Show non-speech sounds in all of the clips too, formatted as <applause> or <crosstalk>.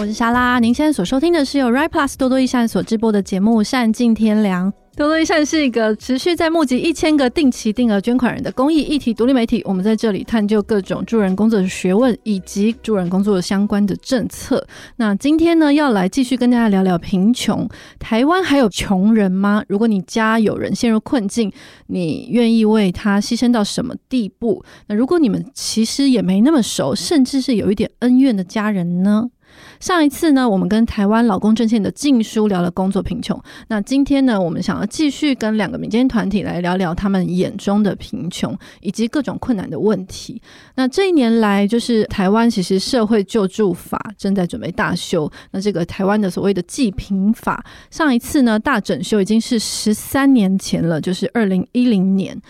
我是莎拉。您现在所收听的是由 Right Plus 多多益善所直播的节目《善尽天良》。多多益善是一个持续在募集一千个定期定额捐款人的公益议题独立媒体。我们在这里探究各种助人工作的学问以及助人工作相关的政策。那今天呢，要来继续跟大家聊聊贫穷。台湾还有穷人吗？如果你家有人陷入困境，你愿意为他牺牲到什么地步？那如果你们其实也没那么熟，甚至是有一点恩怨的家人呢？上一次呢，我们跟台湾老公阵线的静书聊了工作贫穷。那今天呢，我们想要继续跟两个民间团体来聊聊他们眼中的贫穷以及各种困难的问题。那这一年来，就是台湾其实社会救助法正在准备大修。那这个台湾的所谓的济贫法，上一次呢大整修已经是十三年前了，就是二零一零年。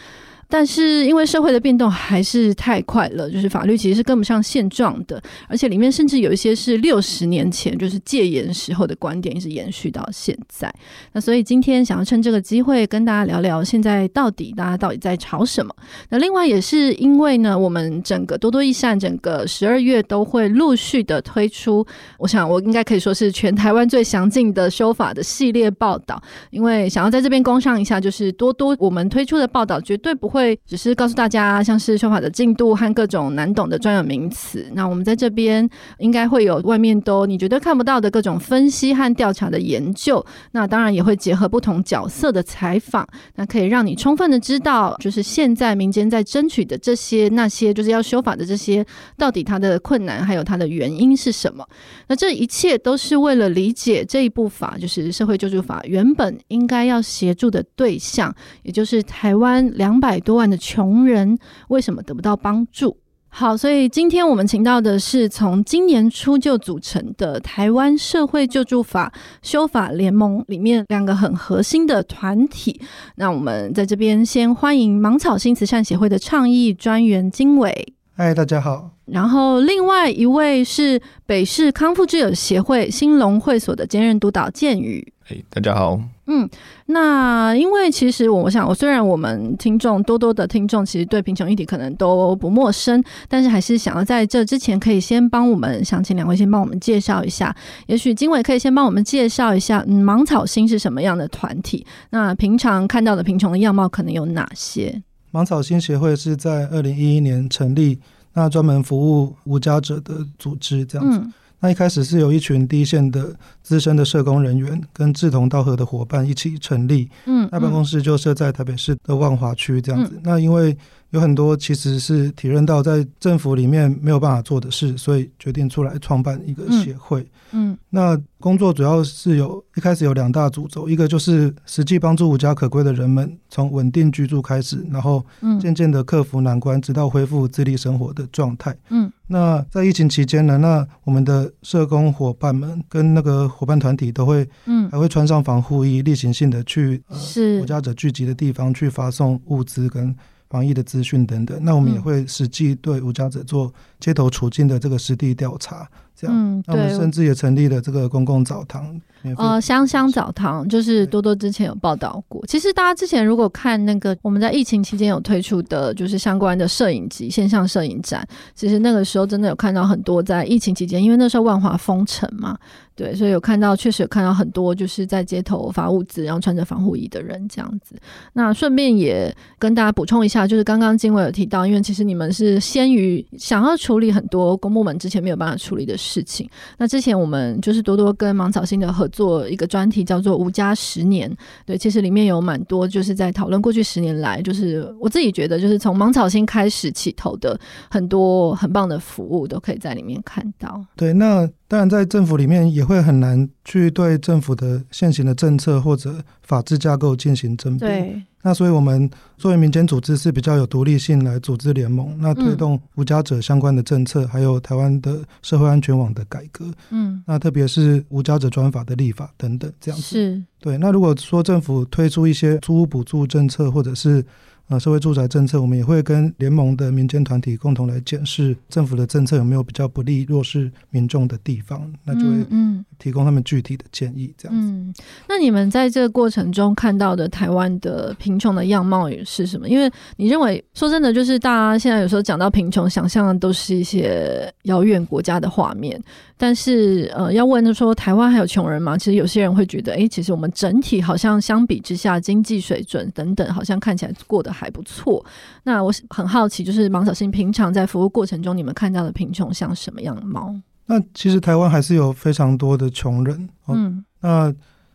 但是因为社会的变动还是太快了，就是法律其实是跟不上现状的，而且里面甚至有一些是六十年前就是戒严时候的观点，一直延续到现在。那所以今天想要趁这个机会跟大家聊聊，现在到底大家到底在吵什么？那另外也是因为呢，我们整个多多益善整个十二月都会陆续的推出，我想我应该可以说是全台湾最详尽的修法的系列报道，因为想要在这边工商一下，就是多多我们推出的报道绝对不会。会只是告诉大家，像是修法的进度和各种难懂的专有名词。那我们在这边应该会有外面都你绝对看不到的各种分析和调查的研究。那当然也会结合不同角色的采访，那可以让你充分的知道，就是现在民间在争取的这些那些，就是要修法的这些，到底它的困难还有它的原因是什么？那这一切都是为了理解这一部法，就是社会救助法原本应该要协助的对象，也就是台湾两百多。多万的穷人为什么得不到帮助？好，所以今天我们请到的是从今年初就组成的台湾社会救助法修法联盟里面两个很核心的团体。那我们在这边先欢迎芒草新慈善协会的倡议专员金伟。嗨，大家好。然后另外一位是北市康复之友协会兴隆会所的兼任督导建宇。Hey, 大家好。嗯，那因为其实我想，我虽然我们听众多多的听众其实对贫穷议题可能都不陌生，但是还是想要在这之前，可以先帮我们，想请两位先帮我们介绍一下。也许经纬可以先帮我们介绍一下，嗯，芒草心是什么样的团体？那平常看到的贫穷的样貌可能有哪些？芒草心协会是在二零一一年成立，那专门服务无家者的组织，这样子。嗯那一开始是由一群第一线的资深的社工人员跟志同道合的伙伴一起成立，嗯，那办公室就设在台北市的万华区这样子。那因为有很多其实是体认到在政府里面没有办法做的事，所以决定出来创办一个协会。嗯，那工作主要是有一开始有两大主轴，一个就是实际帮助无家可归的人们从稳定居住开始，然后渐渐的克服难关，直到恢复自立生活的状态。嗯，那在疫情期间呢，那我们的社工伙伴们跟那个伙伴团体都会，嗯，还会穿上防护衣，例行性的去是无家者聚集的地方去发送物资跟。防疫的资讯等等，那我们也会实际对无家者做街头处境的这个实地调查，这样。嗯，那我们甚至也成立了这个公共澡堂。呃，香香澡堂就是多多之前有报道过。其实大家之前如果看那个我们在疫情期间有推出的，就是相关的摄影集线上摄影展，其实那个时候真的有看到很多在疫情期间，因为那时候万华封城嘛，对，所以有看到确实有看到很多就是在街头发物资，然后穿着防护衣的人这样子。那顺便也跟大家补充一下，就是刚刚经纬有提到，因为其实你们是先于想要处理很多公部门之前没有办法处理的事事情。那之前我们就是多多跟芒草星的合。作一个专题叫做“无家十年”，对，其实里面有蛮多就是在讨论过去十年来，就是我自己觉得就是从芒草星开始起头的很多很棒的服务，都可以在里面看到。对，那当然在政府里面也会很难去对政府的现行的政策或者法制架构进行争辩。对。那所以，我们作为民间组织是比较有独立性来组织联盟，那推动无家者相关的政策，还有台湾的社会安全网的改革，嗯，那特别是无家者专法的立法等等，这样子。是。对。那如果说政府推出一些租屋补助政策，或者是那社会住宅政策，我们也会跟联盟的民间团体共同来检视政府的政策有没有比较不利弱势民众的地方，那就会嗯提供他们具体的建议这样。嗯，那你们在这个过程中看到的台湾的贫穷的样貌是什么？因为你认为说真的，就是大家现在有时候讲到贫穷，想象的都是一些遥远国家的画面，但是呃，要问说台湾还有穷人吗？其实有些人会觉得，哎，其实我们整体好像相比之下，经济水准等等，好像看起来过得还不错。那我很好奇，就是芒晓心平常在服务过程中，你们看到的贫穷像什么样貌？那其实台湾还是有非常多的穷人，哦、嗯，那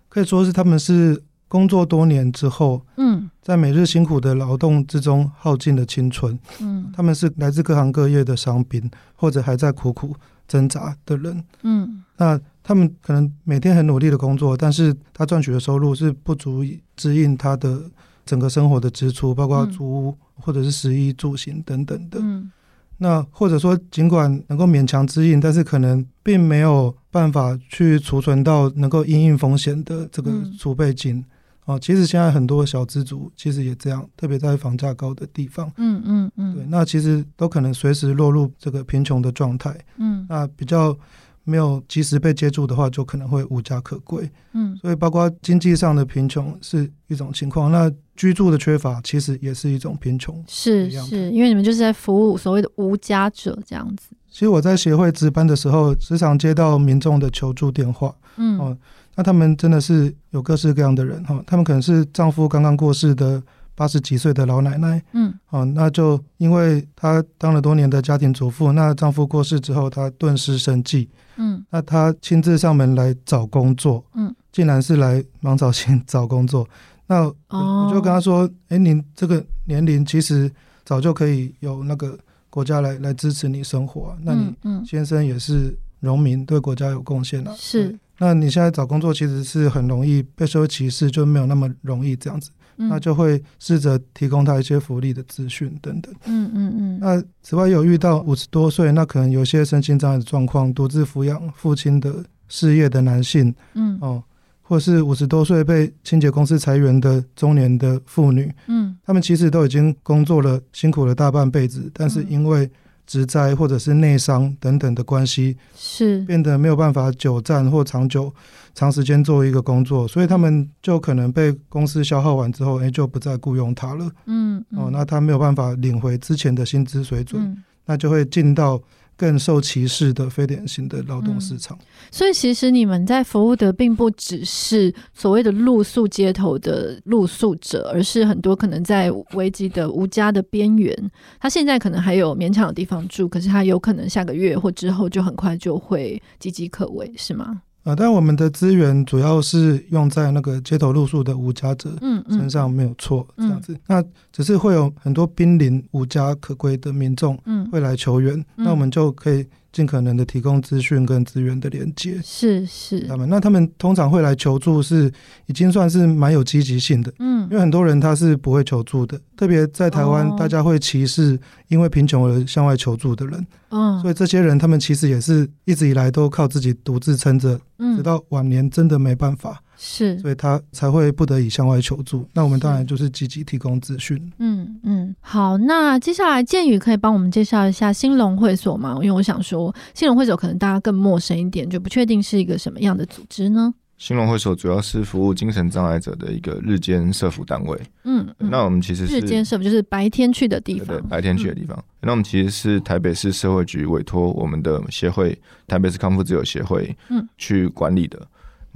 可以说是他们是工作多年之后，嗯，在每日辛苦的劳动之中耗尽了青春，嗯，他们是来自各行各业的伤兵，或者还在苦苦挣扎的人，嗯，那。他们可能每天很努力的工作，但是他赚取的收入是不足以支应他的整个生活的支出，包括租屋或者是食衣住行等等的。嗯，那或者说，尽管能够勉强支应，但是可能并没有办法去储存到能够因应风险的这个储备金。哦，其实现在很多小资族其实也这样，特别在房价高的地方。嗯嗯嗯，对，那其实都可能随时落入这个贫穷的状态。嗯，那比较。没有及时被接住的话，就可能会无家可归。嗯，所以包括经济上的贫穷是一种情况，那居住的缺乏其实也是一种贫穷。是是，因为你们就是在服务所谓的无家者这样子。其实我在协会值班的时候，时常接到民众的求助电话。嗯，哦，那他们真的是有各式各样的人哈，他们可能是丈夫刚刚过世的。八十几岁的老奶奶，嗯，哦，那就因为她当了多年的家庭主妇，那丈夫过世之后，她顿时生计，嗯，那她亲自上门来找工作，嗯，竟然是来芒草心找工作，<laughs> 那我，就跟她说，哎、哦，您这个年龄其实早就可以有那个国家来来支持你生活，啊，那你先生也是农民，对国家有贡献了，是，那你现在找工作其实是很容易被社会歧视，就没有那么容易这样子。那就会试着提供他一些福利的资讯等等。嗯嗯嗯。那此外有遇到五十多岁，那可能有些身心障碍的状况，独自抚养父亲的事业的男性，嗯哦，或是五十多岁被清洁公司裁员的中年的妇女，嗯，他们其实都已经工作了辛苦了大半辈子，但是因为职灾或者是内伤等等的关系，是变得没有办法久站或长久。长时间做一个工作，所以他们就可能被公司消耗完之后，哎，就不再雇佣他了。嗯，嗯哦，那他没有办法领回之前的薪资水准，嗯、那就会进到更受歧视的非典型的劳动市场。嗯、所以，其实你们在服务的并不只是所谓的露宿街头的露宿者，而是很多可能在危机的无家的边缘。他现在可能还有勉强的地方住，可是他有可能下个月或之后就很快就会岌岌可危，是吗？啊，但我们的资源主要是用在那个街头露宿的无家者身上，没有错，嗯嗯、这样子。那只是会有很多濒临无家可归的民众，嗯会来求援，我们就可以。尽可能的提供资讯跟资源的连接，是是。他们，那他们通常会来求助，是已经算是蛮有积极性的，嗯，因为很多人他是不会求助的，特别在台湾，大家会歧视因为贫穷而向外求助的人，嗯，所以这些人他们其实也是一直以来都靠自己独自撑着，直到晚年真的没办法。是，所以他才会不得已向外求助。那我们当然就是积极提供资讯。嗯嗯，好，那接下来建宇可以帮我们介绍一下兴隆会所吗？因为我想说，兴隆会所可能大家更陌生一点，就不确定是一个什么样的组织呢？兴隆会所主要是服务精神障碍者的一个日间社服单位。嗯，嗯，那我们其实是日间社服，就是白天去的地方。对，对，白天去的地方。嗯、那我们其实是台北市社会局委托我们的协会——台北市康复自由协会，嗯，去管理的。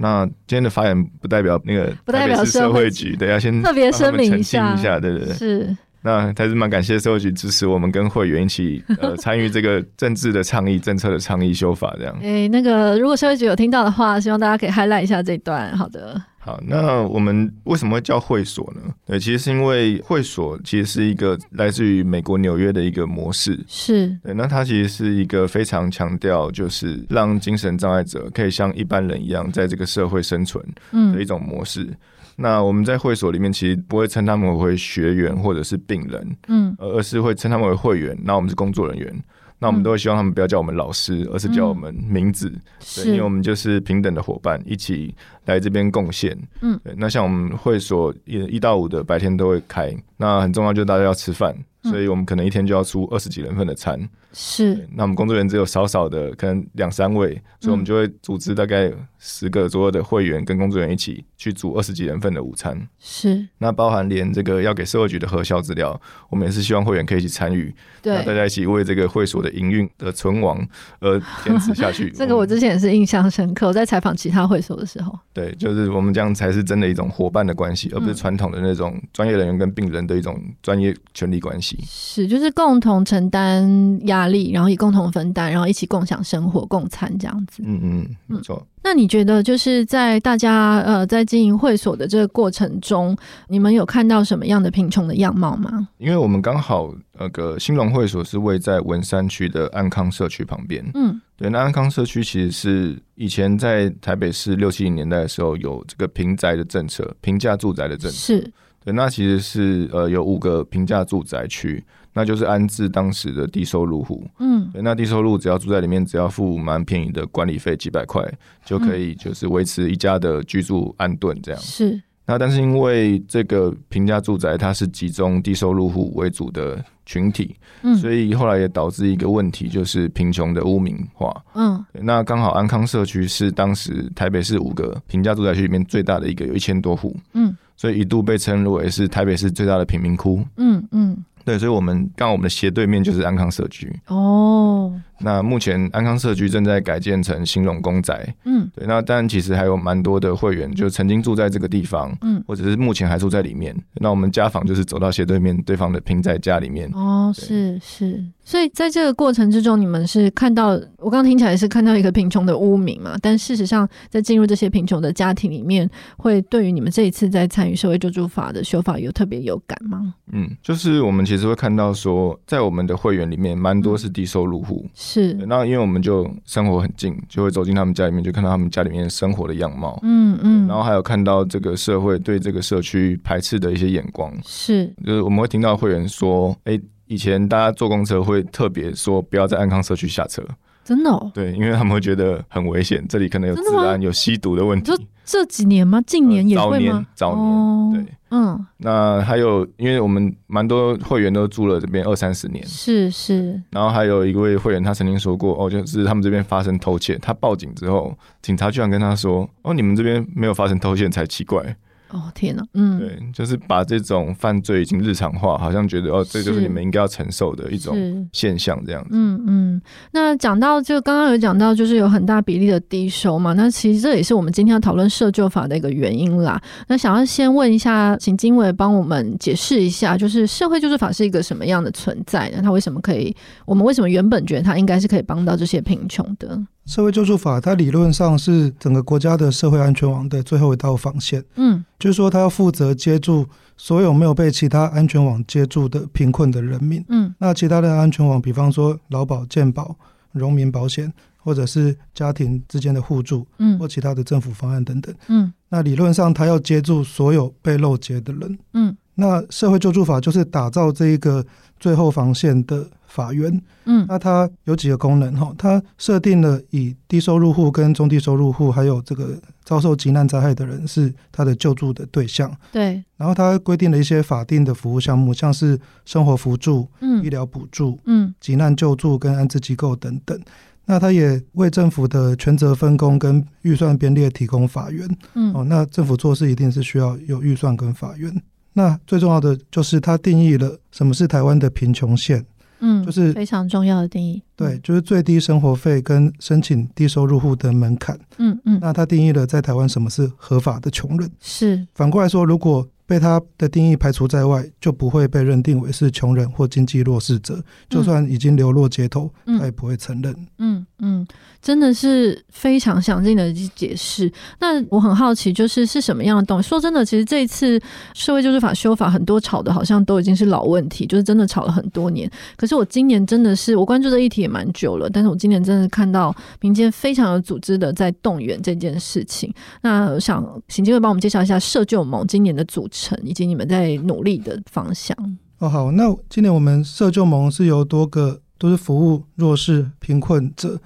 那今天的发言不代表那个，不代表社会局，对，要先特别声明一下，一下，对对对，是。那还是蛮感谢社会局支持我们跟会员一起呃参与这个政治的倡议、政策的倡议修法这样。哎、欸，那个如果社会局有听到的话，希望大家可以 highlight 一下这一段。好的。好，那我们为什么会叫会所呢？对，其实是因为会所其实是一个来自于美国纽约的一个模式。是。对，那它其实是一个非常强调就是让精神障碍者可以像一般人一样在这个社会生存的一种模式。嗯那我们在会所里面，其实不会称他们为学员或者是病人，嗯，而是会称他们为会员。那我们是工作人员。那我们都会希望他们不要叫我们老师，而是叫我们名字，嗯、对，因为我们就是平等的伙伴，一起来这边贡献。嗯，对，那像我们会所一一到五的白天都会开，那很重要就是大家要吃饭。所以我们可能一天就要出二十几人份的餐，是。那我们工作人员只有少少的，可能两三位，所以我们就会组织大概十个左右的会员跟工作人员一起去煮二十几人份的午餐。是。那包含连这个要给社会局的核销资料，我们也是希望会员可以一起参与，对，大家一起为这个会所的营运的存亡而坚持下去。<laughs> 这个我之前也是印象深刻，我在采访其他会所的时候。对，就是我们这样才是真的一种伙伴的关系，而不是传统的那种专业人员跟病人的一种专业权利关系。是，就是共同承担压力，然后以共同分担，然后一起共享生活、共餐这样子。嗯嗯，没错。嗯，那你觉得，就是在大家呃在经营会所的这个过程中，你们有看到什么样的贫穷的样貌吗？因为我们刚好那个兴隆会所是位在文山区的安康社区旁边。嗯，对，那安康社区其实是以前在台北市六七零年代的时候有这个平宅的政策，平价住宅的政策。是。对，那其实是呃有五个平价住宅区，那就是安置当时的低收入户。嗯，对，那低收入只要住在里面，只要付蛮便宜的管理费，几百块就可以，就是维持一家的居住安顿这样。是。那但是因为这个平价住宅它是集中低收入户为主的群体，嗯，所以后来也导致一个问题，就是贫穷的污名化。嗯，那刚好安康社区是当时台北市五个平价住宅区里面最大的一个，有一千多户。嗯。所以一度被称为是台北市最大的贫民窟。嗯嗯。对，所以，我们刚好我们的斜对面就是安康社区哦。那目前安康社区正在改建成兴隆公宅。嗯，对。那当然，其实还有蛮多的会员就曾经住在这个地方，嗯，或者是目前还住在里面。那我们家访就是走到斜对面对方的平宅家里面。哦，是是。所以在这个过程之中，你们是看到我刚刚听起来是看到一个贫穷的污名嘛？但事实上，在进入这些贫穷的家庭里面，会对于你们这一次在参与社会救助法的修法有特别有感吗？嗯，就是我们。其实会看到说，在我们的会员里面，蛮多是低收入户。是，那因为我们就生活很近，就会走进他们家里面，就看到他们家里面生活的样貌。嗯嗯。然后还有看到这个社会对这个社区排斥的一些眼光。是，就是我们会听到会员说：“哎，以前大家坐公车会特别说不要在安康社区下车。”真的哦？对，因为他们会觉得很危险，这里可能有治安、有吸毒的问题。这几年吗？近年也会吗？早年，早年，oh, 对，嗯。那还有，因为我们蛮多会员都住了这边二三十年，是是。然后还有一位会员，他曾经说过，哦，就是他们这边发生偷窃，他报警之后，警察居然跟他说，哦，你们这边没有发生偷窃才奇怪。哦天哪，嗯，对，就是把这种犯罪已经日常化，好像觉得哦，这就是你们应该要承受的一种现象，这样子。嗯嗯。那讲到就刚刚有讲到，就是有很大比例的低收嘛，那其实这也是我们今天要讨论社救法的一个原因啦。那想要先问一下，请经纬帮我们解释一下，就是社会救助法是一个什么样的存在呢？它为什么可以？我们为什么原本觉得它应该是可以帮到这些贫穷的？社会救助法，它理论上是整个国家的社会安全网的最后一道防线。嗯，就是说，它要负责接住所有没有被其他安全网接住的贫困的人民。嗯，那其他的安全网，比方说劳保、健保、农民保险，或者是家庭之间的互助，嗯，或其他的政府方案等等。嗯，那理论上，它要接住所有被漏接的人。嗯，那社会救助法就是打造这一个最后防线的法源，嗯，那它有几个功能哈？它设定了以低收入户跟中低收入户，还有这个遭受急难灾害的人是它的救助的对象。对，然后它规定了一些法定的服务项目，像是生活扶助、嗯，医疗补助、嗯，急难救助跟安置机构等等。那它也为政府的权责分工跟预算编列提供法源。嗯，哦，那政府做事一定是需要有预算跟法源。那最重要的就是它定义了什么是台湾的贫穷线，嗯，就是非常重要的定义。对，就是最低生活费跟申请低收入户的门槛。嗯嗯，那它定义了在台湾什么是合法的穷人。是，反过来说，如果被他的定义排除在外，就不会被认定为是穷人或经济弱势者。就算已经流落街头，嗯、他也不会承认。嗯嗯，嗯真的是非常详尽的解释。那我很好奇，就是是什么样的东西？说真的，其实这一次社会救助法修法，很多吵的好像都已经是老问题，就是真的吵了很多年。可是我今年真的是，我关注这议题也蛮久了，但是我今年真的看到民间非常有组织的在动员这件事情。那我想请经纬帮我们介绍一下社救盟今年的组成。以及你们在努力的方向。哦，好，那今年我们社救盟是由多个都是服务弱势贫困者。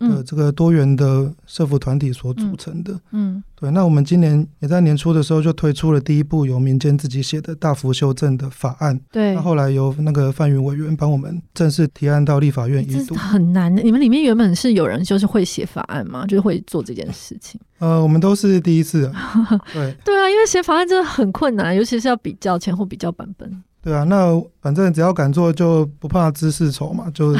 的这个多元的社服团体所组成的，嗯，嗯对。那我们今年也在年初的时候就推出了第一部由民间自己写的大幅修正的法案，对。那后来由那个范云委员帮我们正式提案到立法院一读，很难的。你们里面原本是有人就是会写法案吗？就是会做这件事情？呃，我们都是第一次，<laughs> 对。对啊，因为写法案真的很困难，尤其是要比较前后比较版本。对啊，那反正只要敢做，就不怕知识丑嘛，<laughs> 就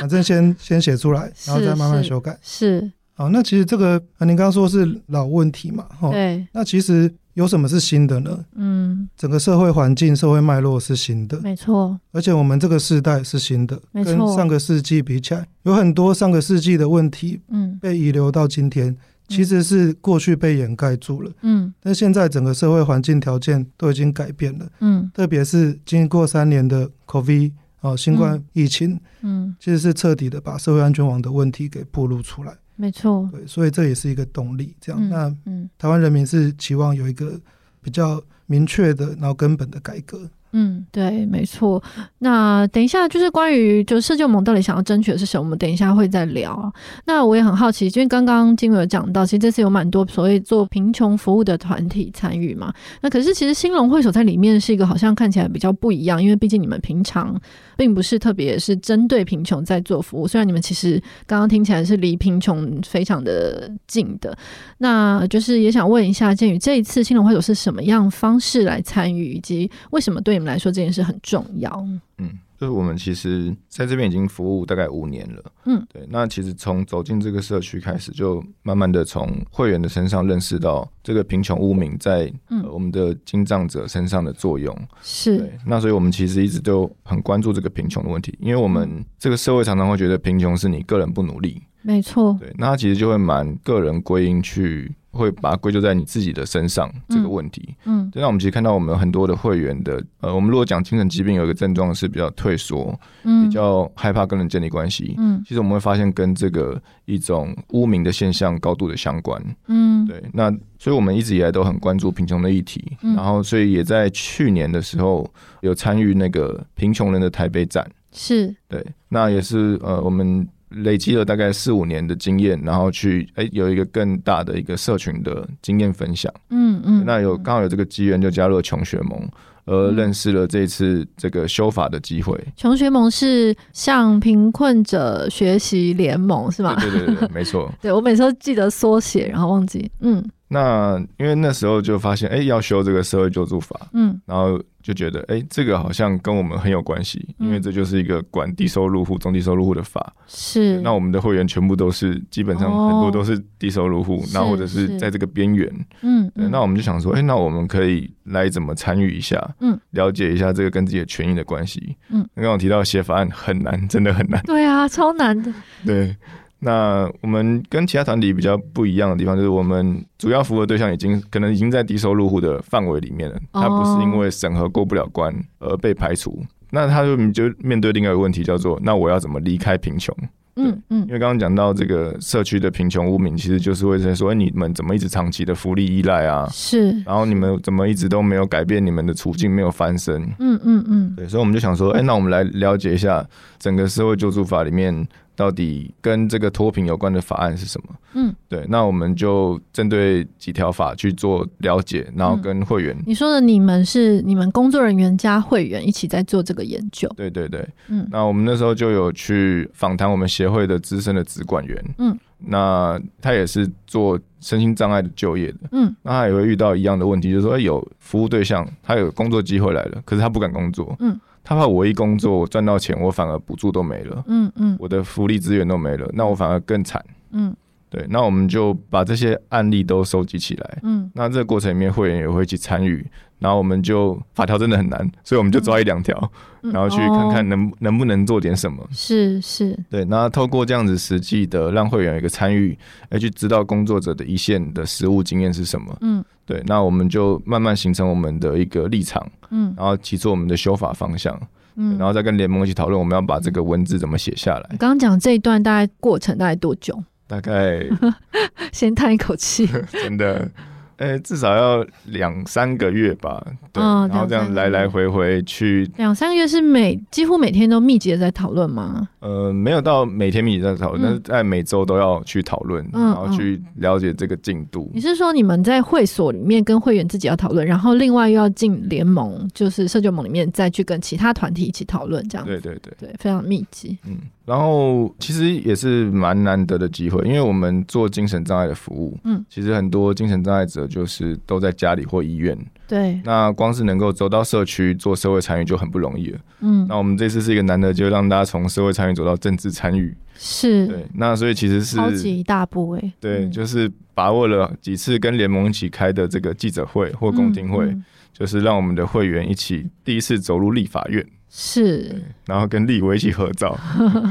反正先先写出来，<laughs> 然后再慢慢修改。是，是好，那其实这个您刚刚说是老问题嘛，哈。对。那其实有什么是新的呢？嗯，整个社会环境、社会脉络是新的，没错。而且我们这个世代是新的，没错。跟上个世纪比起来，有很多上个世纪的问题，嗯，被遗留到今天。其实是过去被掩盖住了，嗯，但现在整个社会环境条件都已经改变了，嗯，特别是经过三年的 COVID 啊，新冠疫情，嗯，嗯其实是彻底的把社会安全网的问题给暴露出来，没错，对，所以这也是一个动力，这样，嗯、那嗯，台湾人民是期望有一个比较明确的，然后根本的改革。嗯，对，没错。那等一下就是关于就是社交盟到底想要争取的是什么，我们等一下会再聊。那我也很好奇，因为刚刚金伟有讲到，其实这次有蛮多所谓做贫穷服务的团体参与嘛。那可是其实兴隆会所在里面是一个好像看起来比较不一样，因为毕竟你们平常并不是特别是针对贫穷在做服务，虽然你们其实刚刚听起来是离贫穷非常的近的。那就是也想问一下建宇，这一次兴隆会所是什么样方式来参与，以及为什么对你们来说这件事很重要。嗯，就是我们其实在这边已经服务大概五年了。嗯，对。那其实从走进这个社区开始，就慢慢的从会员的身上认识到这个贫穷污名在我们的经障者身上的作用。是、嗯。那所以我们其实一直都很关注这个贫穷的问题，因为我们这个社会常常会觉得贫穷是你个人不努力。没错。对。那他其实就会蛮个人归因去。会把它归咎在你自己的身上这个问题。嗯，那、嗯、我们其实看到我们很多的会员的，呃，我们如果讲精神疾病有一个症状是比较退缩，嗯，比较害怕跟人建立关系，嗯，其实我们会发现跟这个一种污名的现象高度的相关，嗯，对。那所以我们一直以来都很关注贫穷的议题，嗯、然后所以也在去年的时候有参与那个贫穷人的台北站，是对，那也是呃我们。累积了大概四五年的经验，然后去哎、欸、有一个更大的一个社群的经验分享。嗯嗯，那有刚好有这个机缘，就加入了穷学盟，而认识了这一次这个修法的机会。穷学盟是向贫困者学习联盟是吗？对对对对，没错。<laughs> 对我每次都记得缩写，然后忘记。嗯。那因为那时候就发现，哎、欸，要修这个社会救助法，嗯，然后就觉得，哎、欸，这个好像跟我们很有关系，因为这就是一个管低收入户、中低收入户的法，是。那我们的会员全部都是，基本上很多都是低收入户，然后或者是在这个边缘，嗯，对。那我们就想说，哎、欸，那我们可以来怎么参与一下，嗯，了解一下这个跟自己的权益的关系，嗯。刚刚我提到写法案很难，真的很难，对啊，超难的，对。那我们跟其他团体比较不一样的地方，就是我们主要服务的对象已经可能已经在低收入户的范围里面了，他不是因为审核过不了关而被排除。那他就就面对另外一个问题，叫做那我要怎么离开贫穷？嗯嗯，因为刚刚讲到这个社区的贫穷污名，其实就是会在说，哎，你们怎么一直长期的福利依赖啊？是，然后你们怎么一直都没有改变你们的处境，没有翻身？嗯嗯嗯，对，所以我们就想说，哎，那我们来了解一下整个社会救助法里面。到底跟这个脱贫有关的法案是什么？嗯，对，那我们就针对几条法去做了解，然后跟会员。你说的你们是你们工作人员加会员一起在做这个研究？对对对，嗯，那我们那时候就有去访谈我们协会的资深的职管员，嗯，那他也是做身心障碍的就业的，嗯，那他也会遇到一样的问题，就是说，哎，有服务对象，他有工作机会来了，可是他不敢工作，嗯。他怕我一工作我赚到钱，我反而补助都没了，嗯嗯，我的福利资源都没了，那我反而更惨，嗯，对，那我们就把这些案例都收集起来，嗯，那这个过程里面会员也会去参与，然后我们就法条真的很难，所以我们就抓一两条，然后去看看能能不能做点什么，是是，对，那透过这样子实际的让会员有一个参与，来去知道工作者的一线的实务经验是什么，嗯。对，那我们就慢慢形成我们的一个立场，嗯，然后提出我们的修法方向，嗯，然后再跟联盟一起讨论，我们要把这个文字怎么写下来。刚刚讲这一段大概过程大概多久？大概 <laughs> 先叹一口气，<laughs> 真的，呃、欸，至少要两三个月吧。对，哦、然后这样来来回回去。两三个月是每几乎每天都密集的在讨论吗？呃，没有到每天密集在讨论，嗯、但是在每周都要去讨论，嗯、然后去了解这个进度。你是说你们在会所里面跟会员自己要讨论，然后另外又要进联盟，就是社交盟里面再去跟其他团体一起讨论，这样？对对对对，非常密集。嗯。然后其实也是蛮难得的机会，因为我们做精神障碍的服务，嗯，其实很多精神障碍者就是都在家里或医院，对。那光是能够走到社区做社会参与就很不容易了，嗯。那我们这次是一个难得，就让大家从社会参与走到政治参与，是。对。那所以其实是超级一大步诶。对，就是把握了几次跟联盟一起开的这个记者会或公听会，嗯嗯、就是让我们的会员一起第一次走入立法院。是，然后跟立委一起合照，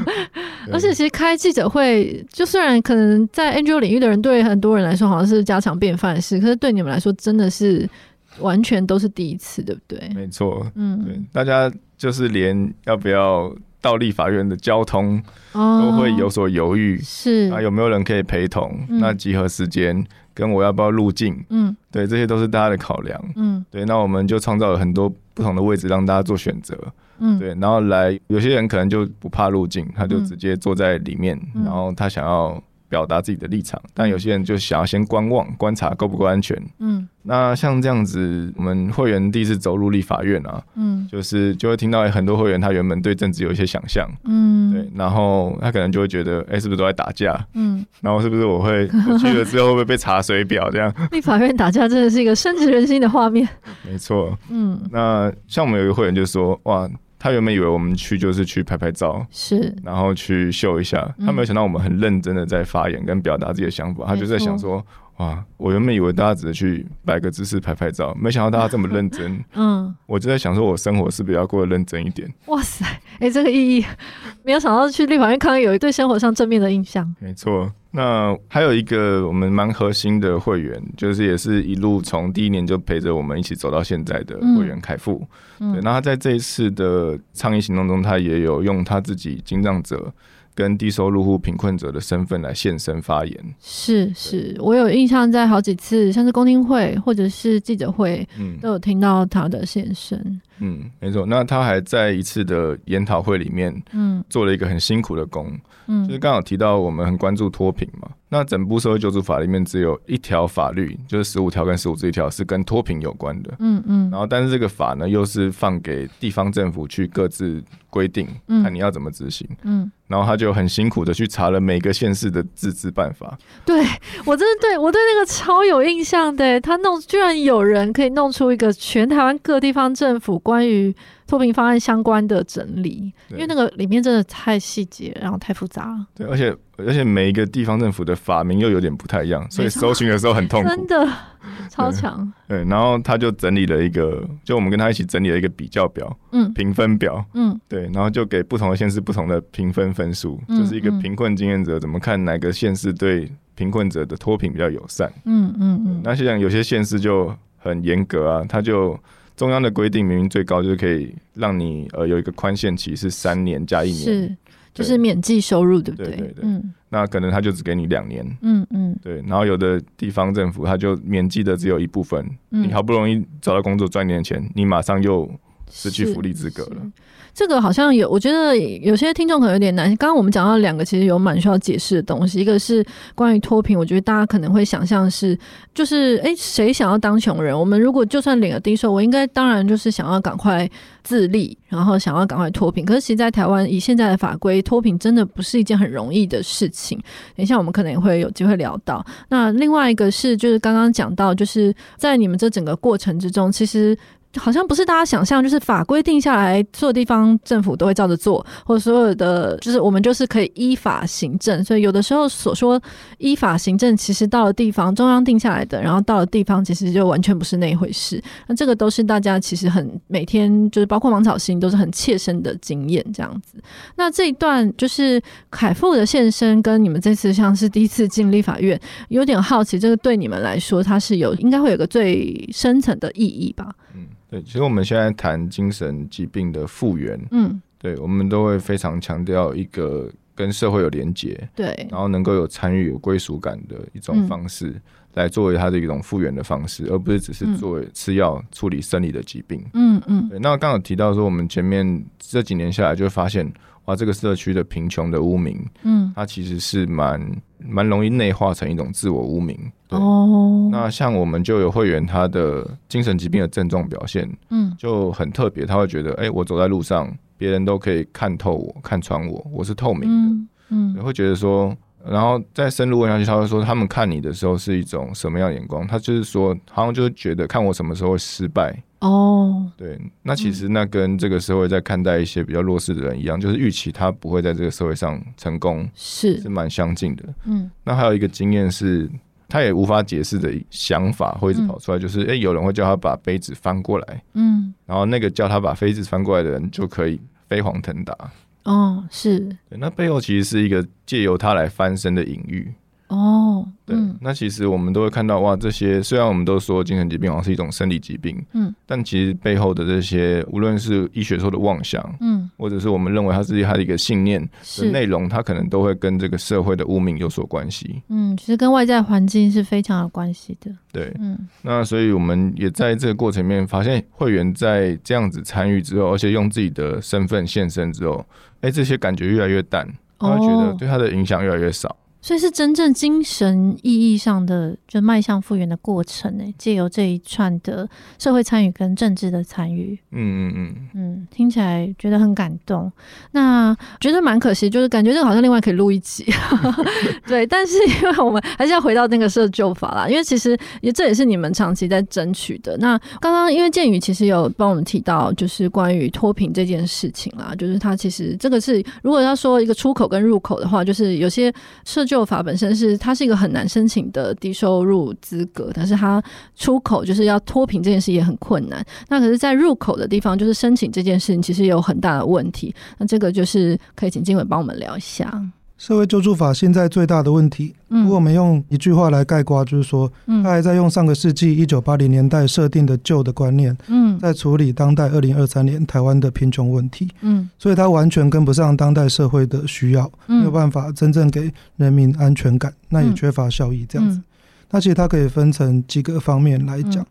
<laughs> 而且其实开记者会，就虽然可能在 NGO 领域的人对很多人来说好像是家常便饭的事，可是对你们来说真的是完全都是第一次，对不对？没错，嗯，对，大家就是连要不要到立法院的交通都会有所犹豫，是啊，有没有人可以陪同？嗯、那集合时间跟我要不要入境？嗯，对，这些都是大家的考量。嗯，对，那我们就创造了很多不同的位置让大家做选择。嗯，对，然后来有些人可能就不怕入境，他就直接坐在里面，嗯、然后他想要表达自己的立场，嗯、但有些人就想要先观望、观察够不够安全。嗯，那像这样子，我们会员第一次走入立法院啊，嗯，就是就会听到很多会员他原本对政治有一些想象，嗯，对，然后他可能就会觉得，哎，是不是都在打架？嗯，<laughs> 然后是不是我会我去了之后会不会被查水表？这样，立法院打架真的是一个深植人心的画面。没错，嗯，那像我们有一个会员就说，哇。他原本以为我们去就是去拍拍照，是，然后去秀一下。他没有想到我们很认真的在发言跟表达自己的想法。他就在想说，哇，我原本以为大家只是去摆个姿势拍拍照，没想到大家这么认真。<laughs> 嗯，我就在想说，我生活是不是要过得认真一点？哇塞，哎，这个意义没有想到去立法院抗议有一对生活上正面的印象。没错。那还有一个我们蛮核心的会员，就是也是一路从第一年就陪着我们一起走到现在的会员凯富。嗯、对，那他在这一次的倡议行动中，他也有用他自己精障者跟低收入户贫困者的身份来现身发言。是是，我有印象，在好几次像是公听会或者是记者会，嗯，都有听到他的现身。嗯，没错。那他还在一次的研讨会里面，嗯，做了一个很辛苦的工。嗯，就是刚好提到我们很关注脱贫嘛。那整部社会救助法里面只有一条法律，就是十五条跟十五这一条是跟脱贫有关的。嗯嗯。然后，但是这个法呢，又是放给地方政府去各自规定，看你要怎么执行。嗯。然后他就很辛苦的去查了每个县市的自治办法。对，我真的对我对那个超有印象的，他弄居然有人可以弄出一个全台湾各地方政府关于脱贫方案相关的整理，因为那个里面真的太细节，然后太复杂了。对，而且而且每一个地方政府的法名又有点不太一样，所以搜寻的时候很痛苦。真的超强。对，然后他就整理了一个，就我们跟他一起整理了一个比较表，嗯，评分表，嗯，对，然后就给不同的县市不同的评分分数，就是一个贫困经验者怎么看哪个县市对贫困者的脱贫比较友善。嗯嗯嗯。那像有些县市就很严格啊，他就。中央的规定明明最高就是可以让你呃有一个宽限期是三年加一年，是就是免计收入，对不对？对对对。嗯，那可能他就只给你两年，嗯嗯，对。然后有的地方政府他就免计的只有一部分，嗯，你好不容易找到工作赚点钱，你马上又失去福利资格了。这个好像有，我觉得有些听众可能有点难。刚刚我们讲到两个，其实有蛮需要解释的东西。一个是关于脱贫，我觉得大家可能会想象是，就是哎，谁想要当穷人？我们如果就算领了低收，我应该当然就是想要赶快自立，然后想要赶快脱贫。可是其实，在台湾以现在的法规，脱贫真的不是一件很容易的事情。等一下我们可能也会有机会聊到。那另外一个是，就是刚刚讲到，就是在你们这整个过程之中，其实。好像不是大家想象，就是法规定下来，所有地方政府都会照着做，或者所有的就是我们就是可以依法行政。所以有的时候所说依法行政，其实到了地方中央定下来的，然后到了地方其实就完全不是那一回事。那这个都是大家其实很每天就是包括芒草心都是很切身的经验这样子。那这一段就是凯富的现身，跟你们这次像是第一次进立法院，有点好奇，这个对你们来说，它是有应该会有个最深层的意义吧？嗯。对，其实我们现在谈精神疾病的复原，嗯，对，我们都会非常强调一个跟社会有连接，对，然后能够有参与、有归属感的一种方式，嗯、来作为他的一种复原的方式，而不是只是作为吃药处理生理的疾病。嗯嗯。对，那刚刚有提到说，我们前面这几年下来，就会发现，哇，这个社区的贫穷的污名，嗯，它其实是蛮蛮容易内化成一种自我污名。哦。那像我们就有会员，他的精神疾病的症状表现，嗯，就很特别，他会觉得，哎、欸，我走在路上。别人都可以看透我，看穿我，我是透明的，嗯，嗯，会觉得说，然后再深入问下去，他会说，他们看你的时候是一种什么样的眼光？他就是说，好像就是觉得看我什么时候会失败哦，对，那其实那跟这个社会在看待一些比较弱势的人一样，就是预期他不会在这个社会上成功，是是蛮相近的，嗯，那还有一个经验是。他也无法解释的想法会一直跑出来，就是哎、有人会叫他把杯子翻过来，嗯，然后那个叫他把杯子翻过来的人就可以飞黄腾达。哦，是，那背后其实是一个借由他来翻身的隐喻。哦，对，嗯、那其实我们都会看到哇，这些虽然我们都说精神疾病好像是一种生理疾病，嗯，但其实背后的这些，无论是医学说的妄想，嗯，或者是我们认为它是他的一个信念的内容，它可能都会跟这个社会的污名有所关系。嗯，其实跟外在环境是非常有关系的。对，嗯，那所以我们也在这个过程里面发现，会员在这样子参与之后，而且用自己的身份现身之后，哎、欸，这些感觉越来越淡，他会觉得对他的影响越来越少。所以是真正精神意义上的，就迈向复原的过程呢？借由这一串的社会参与跟政治的参与，嗯嗯嗯嗯，听起来觉得很感动。那觉得蛮可惜，就是感觉这个好像另外可以录一集，<laughs> 对。但是因为我们还是要回到那个社救法啦，因为其实也这也是你们长期在争取的。那刚刚因为建宇其实有帮我们提到，就是关于脱贫这件事情啦，就是他其实这个是如果要说一个出口跟入口的话，就是有些社救。做法本身是它是一个很难申请的低收入资格，但是它出口就是要脱贫这件事也很困难。那可是，在入口的地方，就是申请这件事情其实也有很大的问题。那这个就是可以请金伟帮我们聊一下。社会救助法现在最大的问题，如果我们用一句话来概括，就是说，他还在用上个世纪一九八零年代设定的旧的观念，嗯，在处理当代二零二三年台湾的贫穷问题，嗯，所以他完全跟不上当代社会的需要，没有办法真正给人民安全感，那也缺乏效益，这样子。那其实它可以分成几个方面来讲。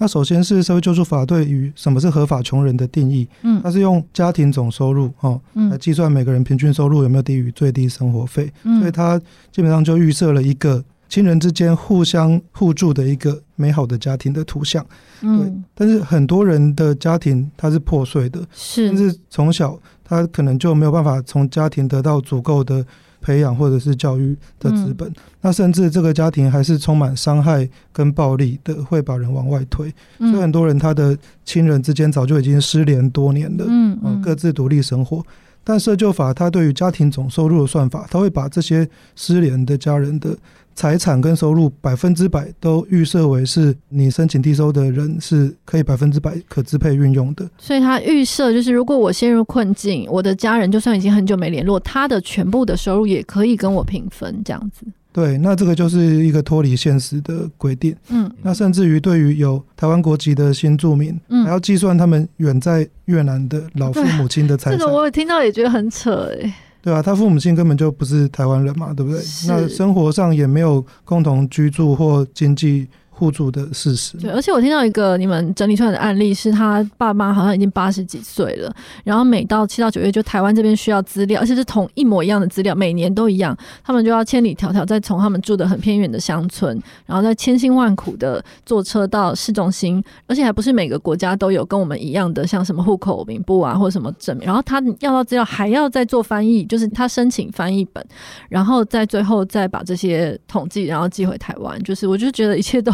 那首先是社会救助法对于什么是合法穷人的定义，嗯，它是用家庭总收入哦来计算每个人平均收入有没有低于最低生活费，所以它基本上就预设了一个亲人之间互相互助的一个美好的家庭的图像，对。但是很多人的家庭它是破碎的，是，甚至从小他可能就没有办法从家庭得到足够的。培养或者是教育的资本，嗯、那甚至这个家庭还是充满伤害跟暴力的，会把人往外推。嗯、所以很多人他的亲人之间早就已经失联多年了，嗯，嗯，各自独立生活。但社救法它对于家庭总收入的算法，它会把这些失联的家人的财产跟收入百分之百都预设为是你申请低收的人是可以百分之百可支配运用的，所以它预设就是如果我陷入困境，我的家人就算已经很久没联络，他的全部的收入也可以跟我平分这样子。对，那这个就是一个脱离现实的规定。嗯，那甚至于对于有台湾国籍的新住民，嗯，还要计算他们远在越南的老父母亲的财产。<laughs> 这个我听到也觉得很扯哎。对啊，他父母亲根本就不是台湾人嘛，对不对？那生活上也没有共同居住或经济互助的事实。对，而且我听到一个你们整理出来的案例，是他爸妈好像已经八十几岁了，然后每到七到九月，就台湾这边需要资料，而且是同一模一样的资料，每年都一样，他们就要千里迢迢再从他们住的很偏远的乡村，然后再千辛万苦的坐车到市中心，而且还不是每个国家都有跟我们一样的，像什么户口名簿啊，或者什么证明，然后他要到资料还要再做翻译，就是他申请翻译本，然后在最后再把这些统计，然后寄回台湾，就是我就觉得一切都。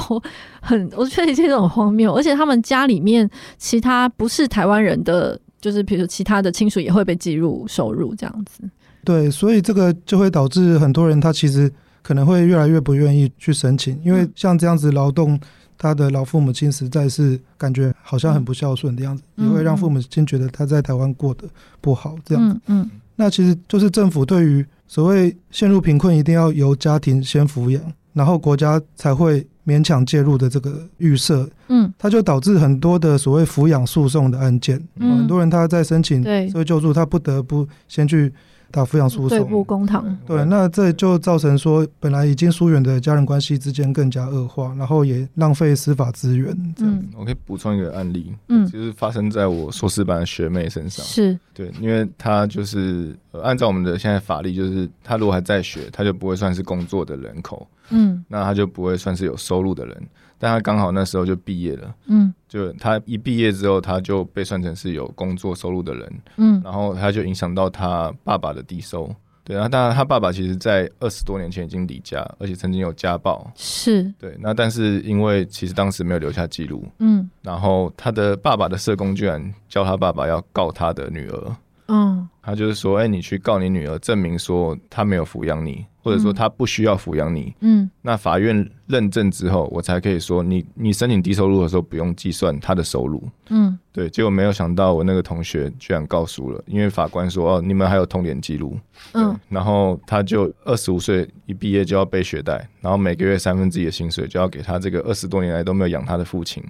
很，我觉得一切都很荒谬，而且他们家里面其他不是台湾人的，就是比如说其他的亲属也会被计入收入这样子。对，所以这个就会导致很多人他其实可能会越来越不愿意去申请，因为像这样子劳动，他的老父母亲实在是感觉好像很不孝顺的样子，嗯、也会让父母亲觉得他在台湾过得不好这样嗯。那其实就是政府对于所谓陷入贫困一定要由家庭先抚养，然后国家才会。勉强介入的这个预设，嗯，它就导致很多的所谓抚养诉讼的案件，嗯，很多人他在申请社会救助，他不得不先去打抚养诉讼，对簿公堂。对，那这就造成说，本来已经疏远的家人关系之间更加恶化，然后也浪费司法资源。嗯，我可以补充一个案例，嗯，就是发生在我硕士班的学妹身上。是，对，因为她就是、呃、按照我们的现在法律，就是她如果还在学，她就不会算是工作的人口。嗯，那她就不会算是有收入的人。但他刚好那时候就毕业了，嗯，就他一毕业之后，他就被算成是有工作收入的人，嗯，然后他就影响到他爸爸的低收，对，那当然他爸爸其实在二十多年前已经离家，而且曾经有家暴，是。对，那但是因为其实当时没有留下记录，嗯，然后他的爸爸的社工居然叫他爸爸要告他的女儿，嗯，他就是说，哎、欸，你去告你女儿，证明说他没有抚养你。或者说他不需要抚养你，嗯，那法院认证之后，我才可以说你你申请低收入的时候不用计算他的收入，嗯，对。结果没有想到我那个同学居然告诉了，因为法官说哦，你们还有通联记录，嗯，然后他就二十五岁一毕业就要背学贷，然后每个月三分之一的薪水就要给他这个二十多年来都没有养他的父亲。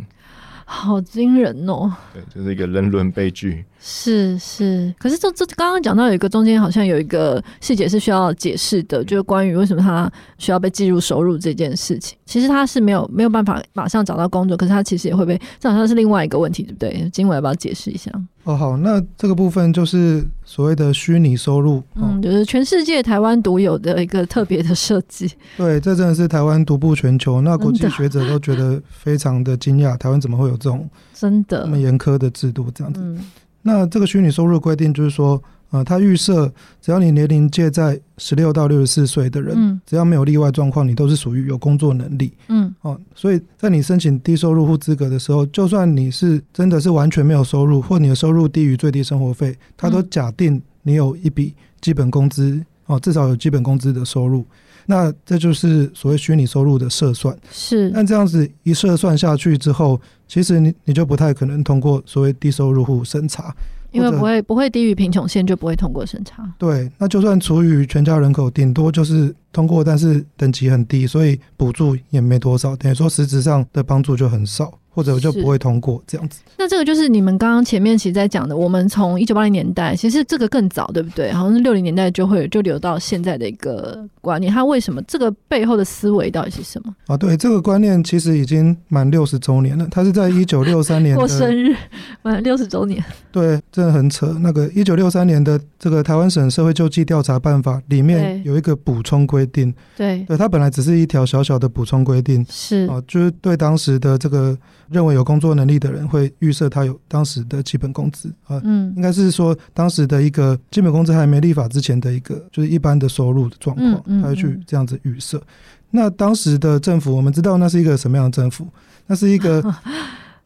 好惊人哦！对，就是一个人伦悲剧。是是，可是这这刚刚讲到有一个中间好像有一个细节是需要解释的，就是关于为什么他需要被计入收入这件事情。其实他是没有没有办法马上找到工作，可是他其实也会被，这好像是另外一个问题，对不对？经纬要不要解释一下？哦，好，那这个部分就是所谓的虚拟收入，嗯，就是全世界台湾独有的一个特别的设计。对，这真的是台湾独步全球。那国际学者都觉得非常的惊讶，台湾怎么会有这种真的那么严苛的制度这样子？嗯，那这个虚拟收入规定就是说。呃，他预设只要你年龄介在十六到六十四岁的人，嗯，只要没有例外状况，你都是属于有工作能力，嗯，哦，所以在你申请低收入户资格的时候，就算你是真的是完全没有收入，或你的收入低于最低生活费，他都假定你有一笔基本工资，哦，至少有基本工资的收入，那这就是所谓虚拟收入的设算，是。那这样子一设算下去之后，其实你你就不太可能通过所谓低收入户审查。因为不会不会低于贫穷线就不会通过审查。对，那就算除以全家人口，顶多就是通过，但是等级很低，所以补助也没多少，等于说实质上的帮助就很少。或者就不会通过这样子。那这个就是你们刚刚前面其实在讲的，我们从一九八零年代，其实这个更早，对不对？好像是六零年代就会就留到现在的一个观念。它为什么这个背后的思维到底是什么？啊，对，这个观念其实已经满六十周年了。它是在 <laughs> 一九六三年过生日，满六十周年。对，真的很扯。那个一九六三年的这个台湾省社会救济调查办法里面有一个补充规定。对，对，它本来只是一条小小的补充规定，是啊，就是对当时的这个。认为有工作能力的人会预设他有当时的基本工资啊，嗯，应该是说当时的一个基本工资还没立法之前的一个就是一般的收入的状况，他会去这样子预设。那当时的政府，我们知道那是一个什么样的政府？那是一个。<laughs>